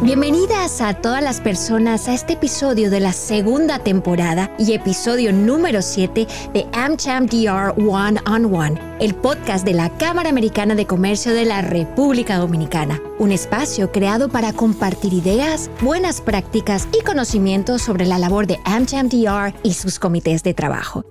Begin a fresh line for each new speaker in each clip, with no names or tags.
Bienvenidas a todas las personas a este episodio de la segunda temporada y episodio número 7 de AmCham DR One on One, el podcast de la Cámara Americana de Comercio de la República Dominicana, un espacio creado para compartir ideas, buenas prácticas y conocimientos sobre la labor de AmCham DR y sus comités de trabajo.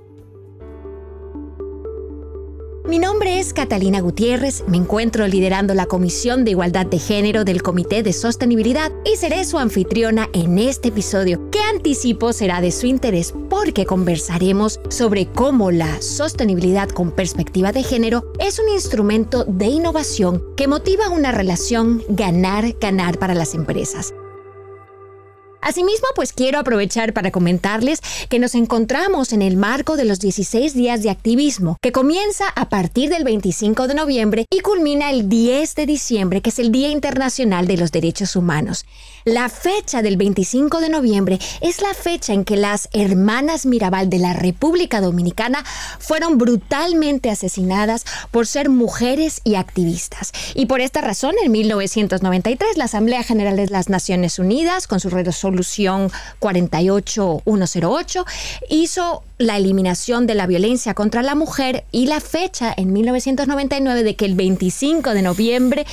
Mi nombre es Catalina Gutiérrez, me encuentro liderando la Comisión de Igualdad de Género del Comité de Sostenibilidad y seré su anfitriona en este episodio, que anticipo será de su interés porque conversaremos sobre cómo la sostenibilidad con perspectiva de género es un instrumento de innovación que motiva una relación ganar-ganar para las empresas. Asimismo, pues quiero aprovechar para comentarles que nos encontramos en el marco de los 16 días de activismo, que comienza a partir del 25 de noviembre y culmina el 10 de diciembre, que es el Día Internacional de los Derechos Humanos. La fecha del 25 de noviembre es la fecha en que las hermanas Mirabal de la República Dominicana fueron brutalmente asesinadas por ser mujeres y activistas. Y por esta razón, en 1993, la Asamblea General de las Naciones Unidas, con su resolución 48108, hizo la eliminación de la violencia contra la mujer y la fecha en 1999 de que el 25 de noviembre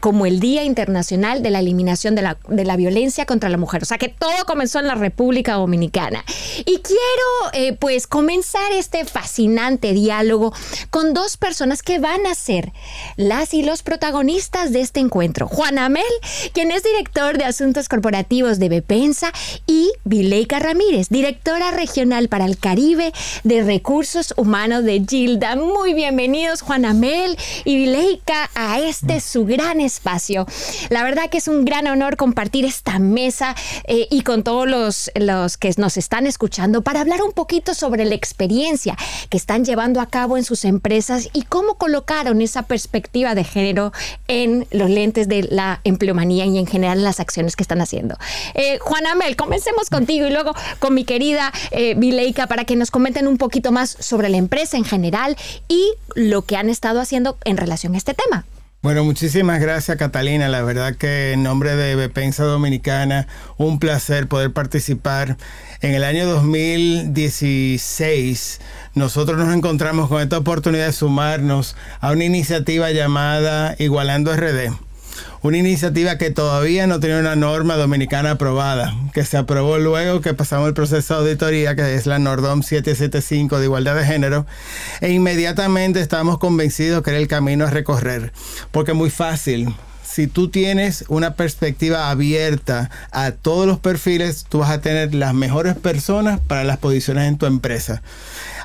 como el Día Internacional de la Eliminación de la, de la Violencia contra la Mujer. O sea que todo comenzó en la República Dominicana. Y quiero eh, pues comenzar este fascinante diálogo con dos personas que van a ser las y los protagonistas de este encuentro. Juan Amel, quien es director de Asuntos Corporativos de Y Vileika Ramírez, directora regional para el Caribe de Recursos Humanos de Gilda. Muy bienvenidos Juan Amel y Vileika a este su gran espacio. La verdad que es un gran honor compartir esta mesa eh, y con todos los, los que nos están escuchando para hablar un poquito sobre la experiencia que están llevando a cabo en sus empresas y cómo colocaron esa perspectiva de género en los lentes de la empleomanía y en general en las acciones que están haciendo. Eh, Juan Amel, comencemos contigo y luego con mi querida eh, Vileika para que nos comenten un poquito más sobre la empresa en general y lo que han estado haciendo en relación a este tema.
Bueno, muchísimas gracias Catalina. La verdad que en nombre de Bepensa Dominicana, un placer poder participar. En el año 2016, nosotros nos encontramos con esta oportunidad de sumarnos a una iniciativa llamada Igualando RD una iniciativa que todavía no tiene una norma dominicana aprobada, que se aprobó luego que pasamos el proceso de auditoría, que es la Nordom 775 de igualdad de género, e inmediatamente estamos convencidos que era el camino a recorrer, porque es muy fácil si tú tienes una perspectiva abierta a todos los perfiles, tú vas a tener las mejores personas para las posiciones en tu empresa.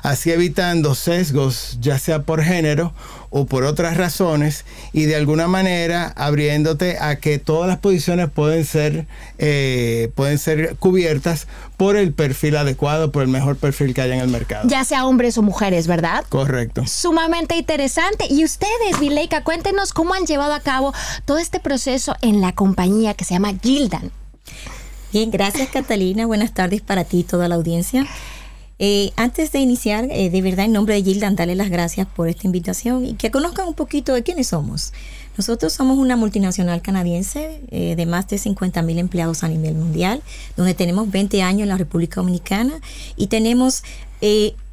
Así evitando sesgos, ya sea por género o por otras razones, y de alguna manera abriéndote a que todas las posiciones pueden ser, eh, pueden ser cubiertas por el perfil adecuado, por el mejor perfil que haya en el mercado.
Ya sea hombres o mujeres, ¿verdad?
Correcto.
Sumamente interesante. Y ustedes, Vileika, cuéntenos cómo han llevado a cabo todo este proceso en la compañía que se llama Gildan.
Bien, gracias Catalina. Buenas tardes para ti y toda la audiencia. Eh, antes de iniciar, eh, de verdad, en nombre de Gildan, darle las gracias por esta invitación y que conozcan un poquito de quiénes somos. Nosotros somos una multinacional canadiense eh, de más de 50 mil empleados a nivel mundial, donde tenemos 20 años en la República Dominicana y tenemos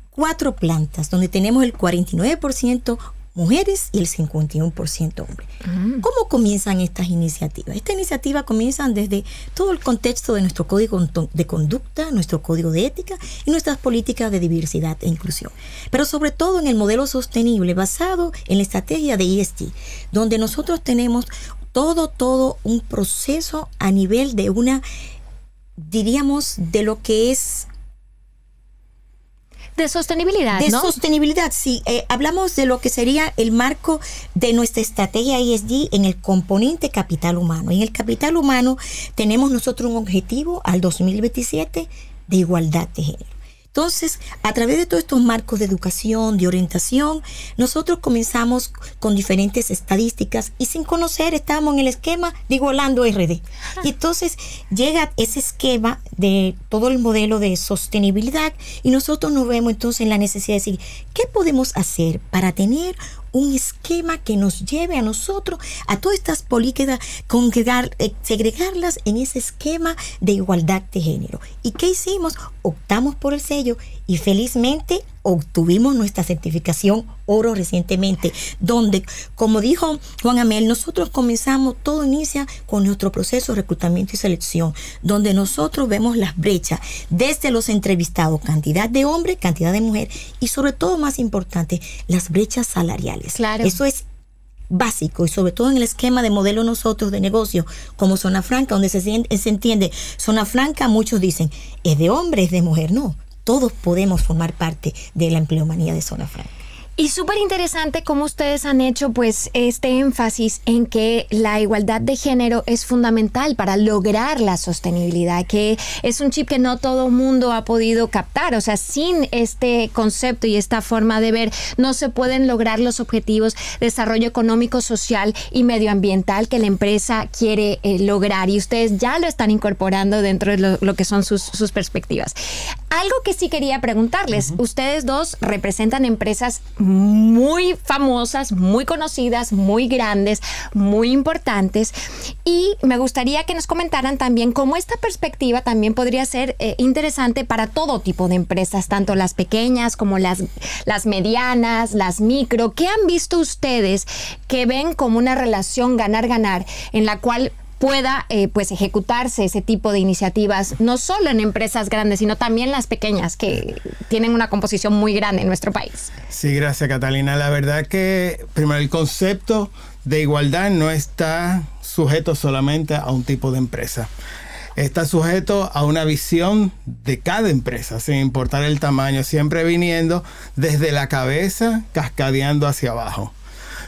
cuatro plantas, donde tenemos el 49% mujeres y el 51% hombres. Mm. ¿Cómo comienzan estas iniciativas? Estas iniciativas comienzan desde todo el contexto de nuestro código de conducta, nuestro código de ética y nuestras políticas de diversidad e inclusión. Pero sobre todo en el modelo sostenible basado en la estrategia de ESG, donde nosotros tenemos todo, todo un proceso a nivel de una, diríamos, de lo que es
de sostenibilidad.
De sostenibilidad, sí. Eh, hablamos de lo que sería el marco de nuestra estrategia ESG en el componente capital humano. En el capital humano tenemos nosotros un objetivo al 2027 de igualdad de género. Entonces, a través de todos estos marcos de educación, de orientación, nosotros comenzamos con diferentes estadísticas y sin conocer estábamos en el esquema de Igualando RD. Y entonces llega ese esquema de todo el modelo de sostenibilidad y nosotros nos vemos entonces en la necesidad de decir, ¿qué podemos hacer para tener un esquema que nos lleve a nosotros a todas estas políticas, congregar, eh, segregarlas en ese esquema de igualdad de género. ¿Y qué hicimos? Optamos por el sello y felizmente obtuvimos nuestra certificación oro recientemente, donde, como dijo Juan Amel, nosotros comenzamos, todo inicia con nuestro proceso de reclutamiento y selección, donde nosotros vemos las brechas desde los entrevistados, cantidad de hombres, cantidad de mujeres y sobre todo, más importante, las brechas salariales.
Claro.
Eso es básico y sobre todo en el esquema de modelo nosotros de negocio como zona franca donde se, se entiende zona franca muchos dicen es de hombre es de mujer no todos podemos formar parte de la empleomanía de Zona Franca.
Y súper interesante cómo ustedes han hecho pues este énfasis en que la igualdad de género es fundamental para lograr la sostenibilidad, que es un chip que no todo mundo ha podido captar, o sea, sin este concepto y esta forma de ver no se pueden lograr los objetivos de desarrollo económico, social y medioambiental que la empresa quiere eh, lograr. Y ustedes ya lo están incorporando dentro de lo, que son sus, sus, perspectivas. Algo que sí quería preguntarles, ustedes dos representan empresas muy famosas, muy conocidas, muy grandes, muy importantes. Y me gustaría que nos comentaran también cómo esta perspectiva también podría ser eh, interesante para todo tipo de empresas, tanto las pequeñas como las, las medianas, las micro. ¿Qué han visto ustedes que ven como una relación ganar-ganar en la cual pueda eh, pues ejecutarse ese tipo de iniciativas, no solo en empresas grandes, sino también las pequeñas que tienen una composición muy grande en nuestro país.
Sí, gracias Catalina. La verdad que primero el concepto de igualdad no está sujeto solamente a un tipo de empresa. Está sujeto a una visión de cada empresa, sin importar el tamaño, siempre viniendo desde la cabeza, cascadeando hacia abajo.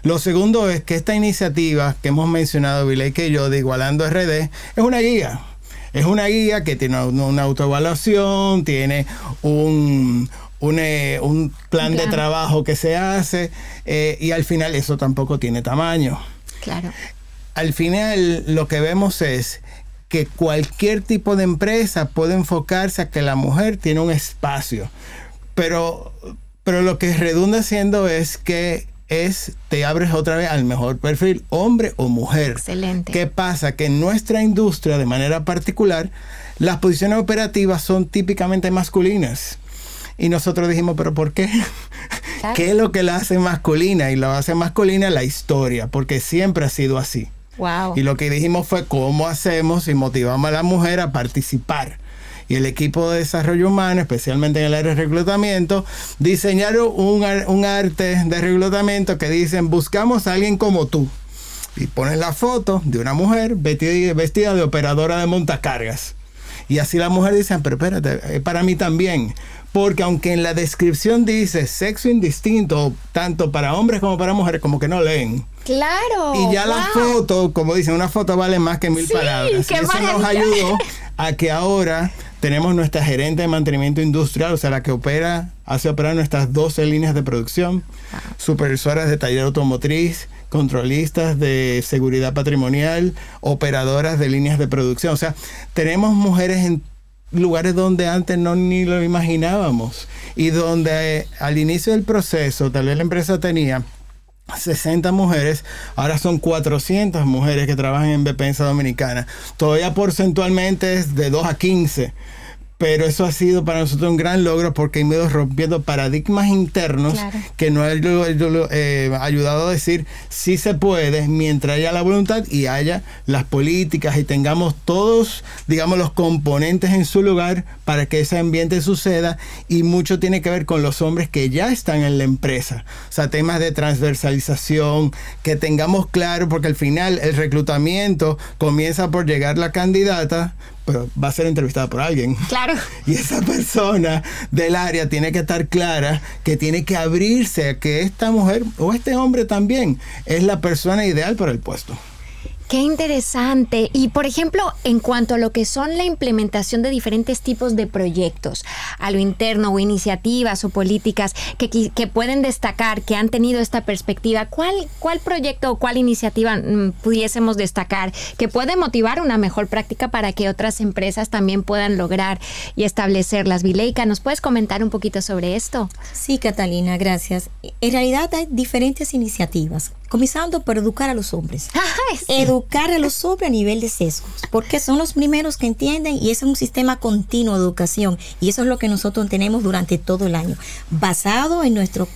Lo segundo es que esta iniciativa que hemos mencionado, Viley que yo, de Igualando RD, es una guía. Es una guía que tiene una, autoevaluación, tiene un, un, eh, plan, de trabajo que se hace eh, y al final eso tampoco tiene tamaño.
Claro.
Al final lo que vemos es que cualquier tipo de empresa puede enfocarse a que la mujer tiene un espacio, pero, pero lo que redunda siendo es que es, te abres otra vez al mejor perfil, hombre o mujer.
Excelente.
¿Qué pasa? Que en nuestra industria, de manera particular, las posiciones operativas son típicamente masculinas. Y nosotros dijimos, pero ¿por qué? ¿Qué es lo que la hace masculina? Y lo hace masculina la historia, porque siempre ha sido así.
Wow.
Y lo que dijimos fue cómo hacemos y motivamos a la mujer a participar y el equipo de desarrollo humano, especialmente en el área de reclutamiento, diseñaron un, un arte de reclutamiento que dicen, buscamos a alguien como tú. Y ponen la foto de una mujer vestida, vestida de operadora de montacargas. Y así la mujer dice, pero espérate, para mí también. Porque aunque en la descripción dice sexo indistinto, tanto para hombres como para mujeres, como que no leen.
Claro.
Y ya la foto, como dicen, una foto vale más que mil palabras. y eso nos ayudó a que ahora tenemos nuestra gerente de mantenimiento industrial, o sea, la que opera, hace operar nuestras 12 líneas de producción, supervisoras de taller automotriz, controlistas de seguridad patrimonial, operadoras de líneas de producción. O sea, tenemos mujeres en lugares donde antes no ni lo imaginábamos y donde eh, al inicio del proceso tal vez la empresa tenía 60 mujeres, ahora son 400 mujeres que trabajan en Bepensa Dominicana. Todavía porcentualmente es de 2 a 15 pero eso ha sido para nosotros un gran logro porque hemos ido rompiendo paradigmas internos que nos ha eh, ayudado a decir si se puede mientras haya la voluntad y haya las políticas y tengamos todos, digamos, los componentes en su lugar para que ese ambiente suceda y mucho tiene que ver con los hombres que ya están en la empresa. O sea, temas de transversalización, que tengamos claro, porque al final el reclutamiento comienza por llegar la candidata, pero va a ser entrevistada por alguien.
Claro.
Y esa persona del área tiene que estar clara que tiene que abrirse a que esta mujer o este hombre también es la persona ideal para el puesto.
Qué interesante. Y por ejemplo, en cuanto a lo que son la implementación de diferentes tipos de proyectos, a lo interno o iniciativas o políticas que, que pueden destacar, que han tenido esta perspectiva, ¿cuál, cuál proyecto o cuál iniciativa mm, pudiésemos destacar que puede motivar una mejor práctica para que otras empresas también puedan lograr y establecerlas? Vileika, ¿nos puedes comentar un poquito sobre esto?
Sí, Catalina, gracias. En realidad hay diferentes iniciativas comenzando por educar a los hombres. Educar a los hombres a nivel de sesgos, porque son los primeros que entienden y es un sistema continuo de educación y eso es lo que nosotros tenemos durante todo el año, basado en nuestro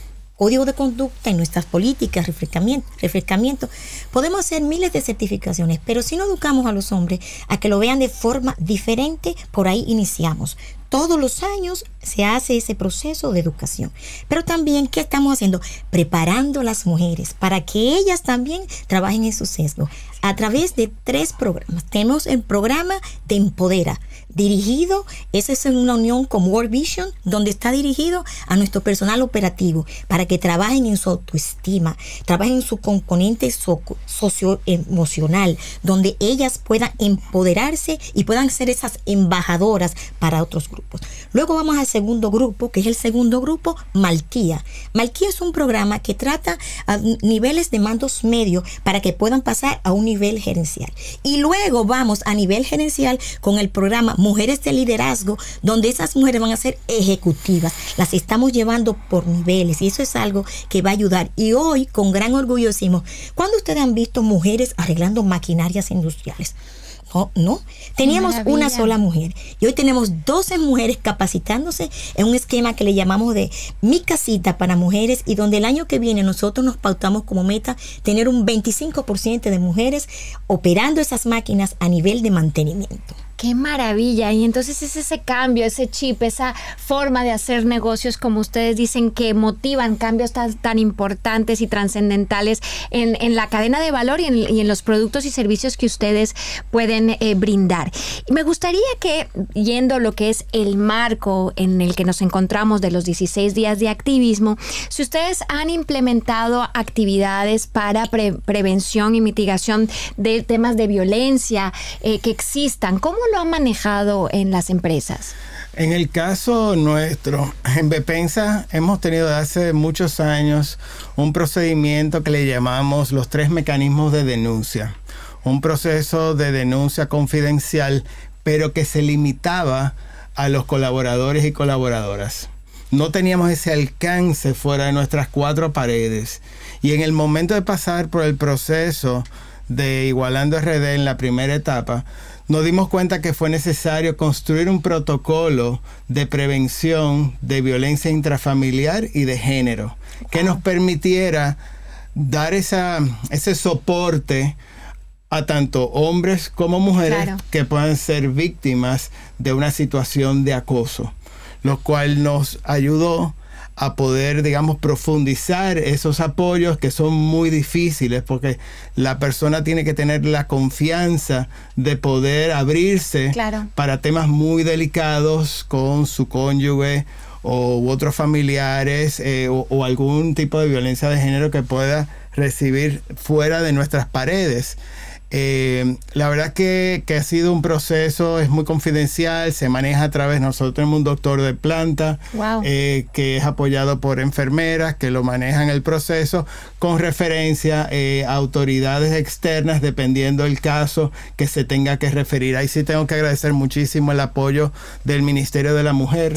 código de conducta, en nuestras políticas, refrescamiento, refrescamiento, podemos hacer miles de certificaciones, pero si no educamos a los hombres a que lo vean de forma diferente, por ahí iniciamos todos los años se hace ese proceso de educación. Pero también, ¿qué estamos haciendo? Preparando a las mujeres para que ellas también trabajen en su sesgo. A través de tres programas. Tenemos el programa de Empodera, dirigido, ese es una unión con World Vision, donde está dirigido a nuestro personal operativo para que trabajen en su autoestima, trabajen en su componente socioemocional, donde ellas puedan empoderarse y puedan ser esas embajadoras para otros grupos. Luego vamos al segundo grupo, que es el segundo grupo, Malquía. Malquía es un programa que trata a niveles de mandos medios para que puedan pasar a un nivel gerencial. Y luego vamos a nivel gerencial con el programa mujeres de liderazgo, donde esas mujeres van a ser ejecutivas. Las estamos llevando por niveles y eso es algo que va a ayudar. Y hoy, con gran orgullo, decimos, ¿cuándo ustedes han visto mujeres arreglando maquinarias industriales? No, no. Teníamos una sola mujer y hoy tenemos 12 mujeres capacitándose en un esquema que le llamamos de mi casita para mujeres y donde el año que viene nosotros nos pautamos como meta tener un 25% de mujeres operando esas máquinas a nivel de mantenimiento.
Qué maravilla. Y entonces es ese cambio, ese chip, esa forma de hacer negocios, como ustedes dicen, que motivan cambios tan, tan importantes y trascendentales en, en, la cadena de valor y en, los productos y servicios que ustedes pueden eh, brindar. Y me gustaría que, yendo lo que es el marco en el que nos encontramos de los 16 días de activismo, si ustedes han implementado actividades para prevención y mitigación de temas de violencia eh, que existan, ¿cómo lo han manejado en las empresas?
En el caso nuestro, en Bepensa hemos tenido hace muchos años un procedimiento que le llamamos los tres mecanismos de denuncia. Un proceso de denuncia confidencial, pero que se limitaba a los colaboradores y colaboradoras. No teníamos ese alcance fuera de nuestras cuatro paredes. Y en el momento de pasar por el proceso de Igualando RD en la primera etapa, nos dimos cuenta que fue necesario construir un protocolo de prevención de violencia intrafamiliar y de género que nos permitiera dar esa, ese soporte a tanto hombres como mujeres que puedan ser víctimas de una situación de acoso, lo cual nos ayudó a poder, digamos, profundizar esos apoyos que son muy difíciles porque la persona tiene que tener la confianza de poder abrirse para temas muy delicados con su cónyuge o otros familiares eh, o algún tipo de violencia de género que pueda recibir fuera de nuestras paredes. Eh, la verdad que, que, ha sido un proceso, es muy confidencial, se maneja a través, nosotros tenemos un doctor de planta eh, que es apoyado por enfermeras que lo manejan el proceso con referencia eh, a autoridades externas dependiendo del caso que se tenga que referir. Ahí sí tengo que agradecer muchísimo el apoyo del Ministerio de la Mujer.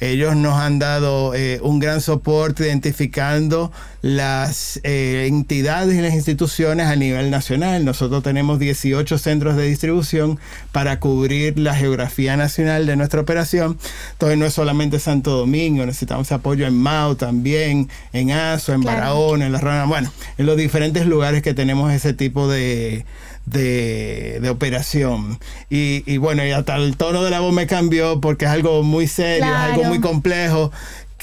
Ellos nos han dado un gran soporte identificando las entidades y las instituciones a nivel nacional. Nosotros tenemos 18 centros de distribución para cubrir la geografía nacional de nuestra operación. Entonces no es solamente Santo Domingo, necesitamos apoyo en Mao también, en Aso, en Barahona, en La Rana, bueno, en los diferentes lugares que tenemos ese tipo de, de, operación. Y, bueno, y hasta el tono de la voz me cambió porque es algo muy serio, es algo muy complejo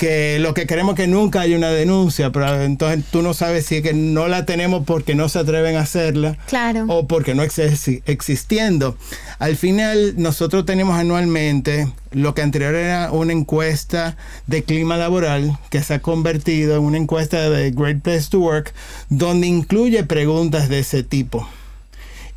que lo que queremos es que nunca haya una denuncia, pero entonces tú no sabes si es que no la tenemos porque no se atreven a hacerla
claro.
o porque no existe existiendo. Al final nosotros tenemos anualmente lo que anterior era una encuesta de clima laboral que se ha convertido en una encuesta de Great Place to Work donde incluye preguntas de ese tipo.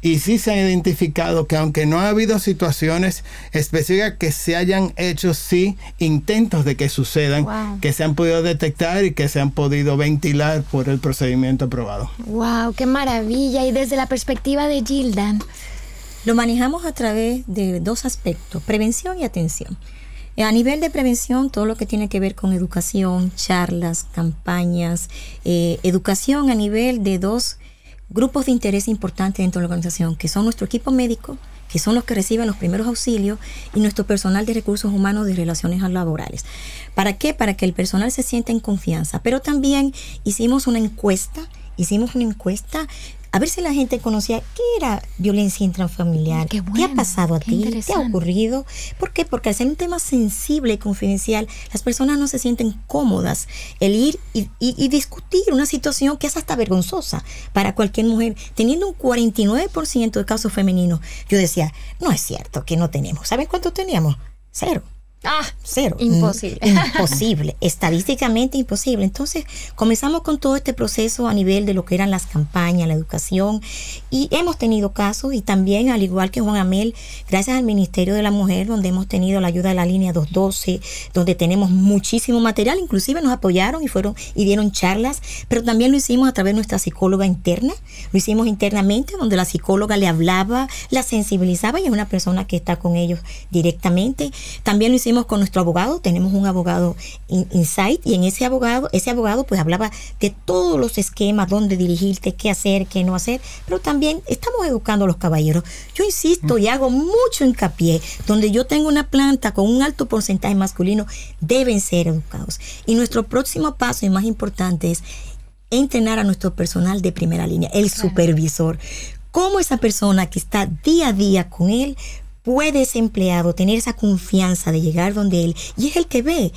Y sí se ha identificado que aunque no ha habido situaciones específicas que se hayan hecho, sí intentos de que sucedan, que se han podido detectar y que se han podido ventilar por el procedimiento aprobado.
¡Wow! ¡Qué maravilla! Y desde la perspectiva de Gildan.
Lo manejamos a través de dos aspectos, prevención y atención. A nivel de prevención, todo lo que tiene que ver con educación, charlas, campañas, eh, educación a nivel de dos grupos de interés importantes dentro de la organización, que son nuestro equipo médico, que son los que reciben los primeros auxilios, y nuestro personal de recursos humanos de relaciones laborales. ¿Para qué? Para que el personal se sienta en confianza. Pero también hicimos una encuesta, hicimos una encuesta a ver si la gente conocía qué era violencia intrafamiliar, qué, ha pasado a ti, qué ha ocurrido. ¿Por qué? Porque al ser un tema sensible y confidencial, las personas no se sienten cómodas el ir y, discutir una situación que es hasta vergonzosa para cualquier mujer. Teniendo un 49% de casos femeninos, yo decía, no es cierto que no tenemos. ¿Saben cuánto teníamos? Cero.
Ah,
cero.
Imposible.
Mm, imposible, estadísticamente imposible. Entonces, comenzamos con todo este proceso a nivel de lo que eran las campañas, la educación, y hemos tenido casos, y también, al igual que Juan Amel, gracias al Ministerio de la Mujer, donde hemos tenido la ayuda de la línea 212, donde tenemos muchísimo material, inclusive nos apoyaron y fueron y dieron charlas, pero también lo hicimos a través de nuestra psicóloga interna, lo hicimos internamente, donde la psicóloga le hablaba, la sensibilizaba y es una persona que está con ellos directamente. También lo hicimos con nuestro abogado, tenemos un abogado Insight y en ese abogado, ese abogado pues hablaba de todos los esquemas, dónde dirigirte, qué hacer, qué no hacer, pero también estamos educando a los caballeros. Yo insisto y hago mucho hincapié, donde yo tengo una planta con un alto porcentaje masculino, deben ser educados. Y nuestro próximo paso y más importante es entrenar a nuestro personal de primera línea, el supervisor. Cómo esa persona que está día a día con él puede ese empleado tener esa confianza de llegar donde él y es el que ve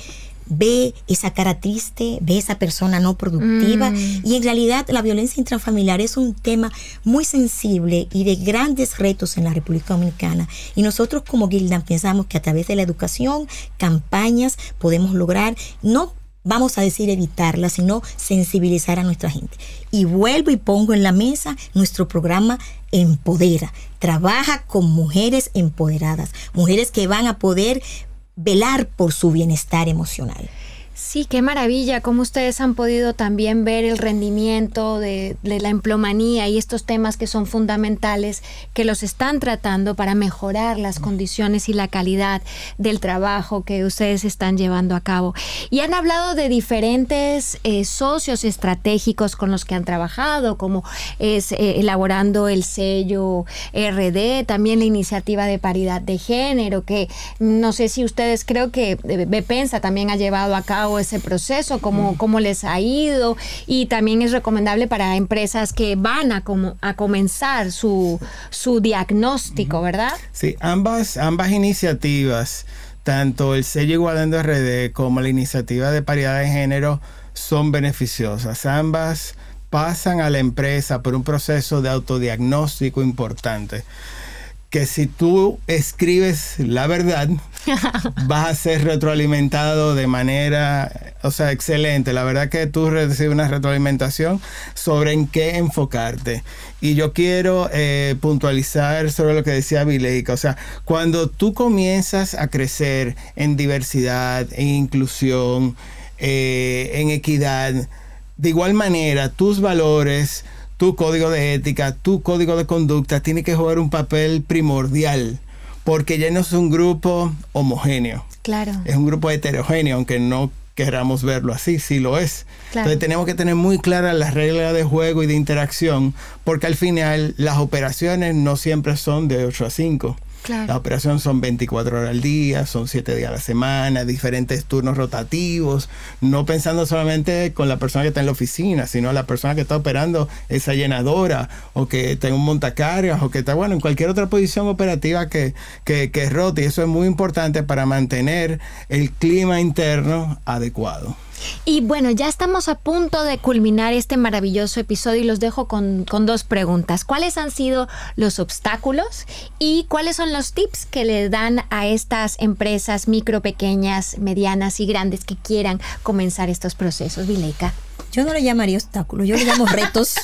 ve esa cara triste, ve esa persona no productiva mm. y en realidad la violencia intrafamiliar es un tema muy sensible y de grandes retos en la República Dominicana y nosotros como Gildan pensamos que a través de la educación, campañas podemos lograr no vamos a decir evitarla, sino sensibilizar a nuestra gente. Y vuelvo y pongo en la mesa nuestro programa Empodera. Trabaja con mujeres empoderadas, mujeres que van a poder velar por su bienestar emocional.
Sí, qué maravilla, cómo ustedes han podido también ver el rendimiento de, la emplomanía y estos temas que son fundamentales, que los están tratando para mejorar las condiciones y la calidad del trabajo que ustedes están llevando a cabo. Y han hablado de diferentes eh, socios estratégicos con los que han trabajado, como es eh, elaborando el sello RD, también la iniciativa de paridad de género, que no sé si ustedes creo que eh, Bepensa también ha llevado a cabo ese proceso, cómo, cómo les ha ido y también es recomendable para empresas que van a, como, a comenzar su, su diagnóstico, ¿verdad?
Sí, ambas, ambas iniciativas, tanto el sello Igualando RD como la iniciativa de paridad de género, son beneficiosas. Ambas pasan a la empresa por un proceso de autodiagnóstico importante que si tú escribes la verdad, vas a ser retroalimentado de manera, o sea, excelente. La verdad que tú recibes una retroalimentación sobre en qué enfocarte. Y yo quiero eh, puntualizar sobre lo que decía Vileica. O sea, cuando tú comienzas a crecer en diversidad, en inclusión, eh, en equidad, de igual manera, tus valores, tu código de ética, tu código de conducta tiene que jugar un papel primordial, porque ya no es un grupo homogéneo.
Claro.
Es un grupo heterogéneo, aunque no queramos verlo así, sí lo es. Entonces tenemos que tener muy claras las reglas de juego y de interacción, porque al final las operaciones no siempre son de 8 a 5. La operación son 24 horas al día, son 7 días a la semana, diferentes turnos rotativos, no pensando solamente con la persona que está en la oficina, sino la persona que está operando esa llenadora o que está en un montacargas o que está, bueno, en cualquier otra posición operativa que, que, que rote. Y eso es muy importante para mantener el clima interno adecuado.
Y bueno, ya estamos a punto de culminar este maravilloso episodio y los dejo con, dos preguntas. ¿Cuáles han sido los obstáculos y cuáles son los tips que le dan a estas empresas micro, pequeñas, medianas y grandes que quieran comenzar estos procesos, Vileika?
Yo no le llamaría obstáculos, yo le llamo retos.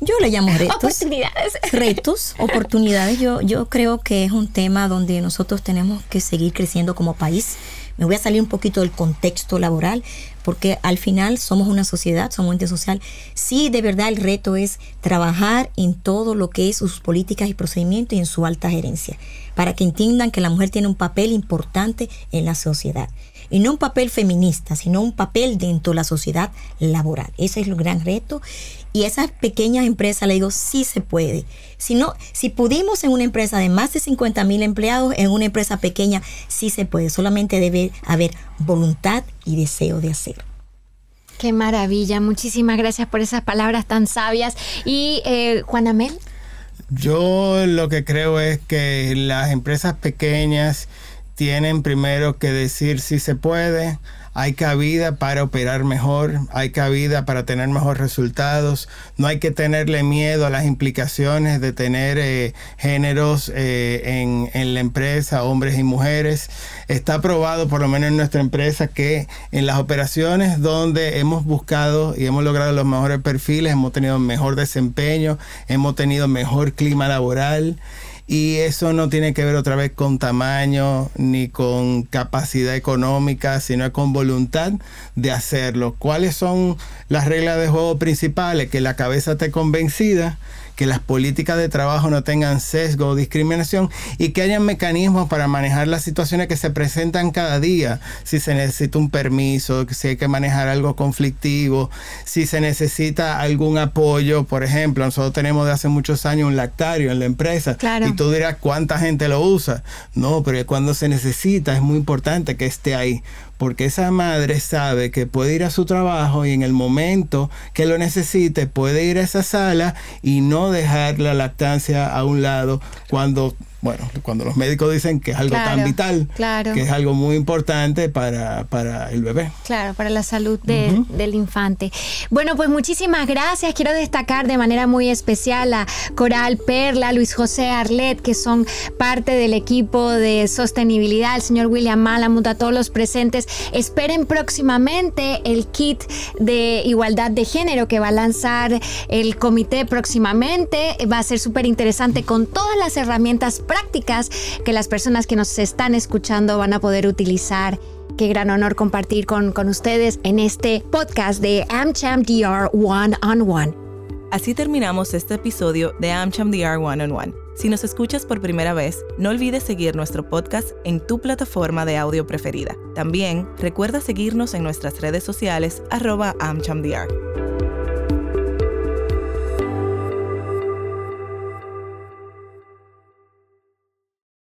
Yo le llamo retos.
Oportunidades.
Retos, oportunidades. Yo, yo creo que es un tema donde nosotros tenemos que seguir creciendo como país. Me voy a salir un poquito del contexto laboral, porque al final somos una sociedad, somos un ente social. Sí, de verdad el reto es trabajar en todo lo que es sus políticas y procedimientos y en su alta gerencia, para que entiendan que la mujer tiene un papel importante en la sociedad y no un papel feminista, sino un papel dentro de la sociedad laboral. Ese es el gran reto. Y esas pequeñas empresas, le digo, sí se puede. Si, no, si pudimos en una empresa de más de 50 mil empleados, en una empresa pequeña, sí se puede. Solamente debe haber voluntad y deseo de hacerlo.
Qué maravilla. Muchísimas gracias por esas palabras tan sabias. Y eh, Juan Amel.
Yo lo que creo es que las empresas pequeñas tienen primero que decir si se puede, hay cabida para operar mejor, hay cabida para tener mejores resultados, no hay que tenerle miedo a las implicaciones de tener eh, géneros eh, en, en, la empresa, hombres y mujeres. Está probado, por lo menos en nuestra empresa, que en las operaciones donde hemos buscado y hemos logrado los mejores perfiles, hemos tenido mejor desempeño, hemos tenido mejor clima laboral. Y eso no tiene que ver otra vez con tamaño ni con capacidad económica, sino con voluntad de hacerlo. ¿Cuáles son las reglas de juego principales? Que la cabeza esté convencida, que las políticas de trabajo no tengan sesgo o discriminación y que haya mecanismos para manejar las situaciones que se presentan cada día. Si se necesita un permiso, si hay que manejar algo conflictivo, si se necesita algún apoyo. Por ejemplo, nosotros tenemos de hace muchos años un lactario en la empresa.
Claro.
Y tú dirás cuánta gente lo usa. No, pero cuando se necesita es muy importante que esté ahí porque esa madre sabe que puede ir a su trabajo y en el momento que lo necesite puede ir a esa sala y no dejar la lactancia a un lado cuando bueno, cuando los médicos dicen que es algo
Claro,
tan vital,
claro.
que es algo muy importante para, para el bebé.
Claro, para la salud de- del infante. Bueno, pues muchísimas gracias. Quiero destacar de manera muy especial a Coral Perla, Luis José Arlet, que son parte del equipo de sostenibilidad, el señor William Malamud, a todos los presentes. Esperen próximamente el kit de igualdad de género que va a lanzar el comité próximamente. Va a ser súper interesante con todas las herramientas prácticas que las personas que nos están escuchando van a poder utilizar. Qué gran honor compartir con, con ustedes en este podcast de AmCham DR One on One.
Así terminamos este episodio de AmCham DR One on One. Si nos escuchas por primera vez, no olvides seguir nuestro podcast en tu plataforma de audio preferida. También recuerda seguirnos en nuestras redes sociales arroba AmChamDR.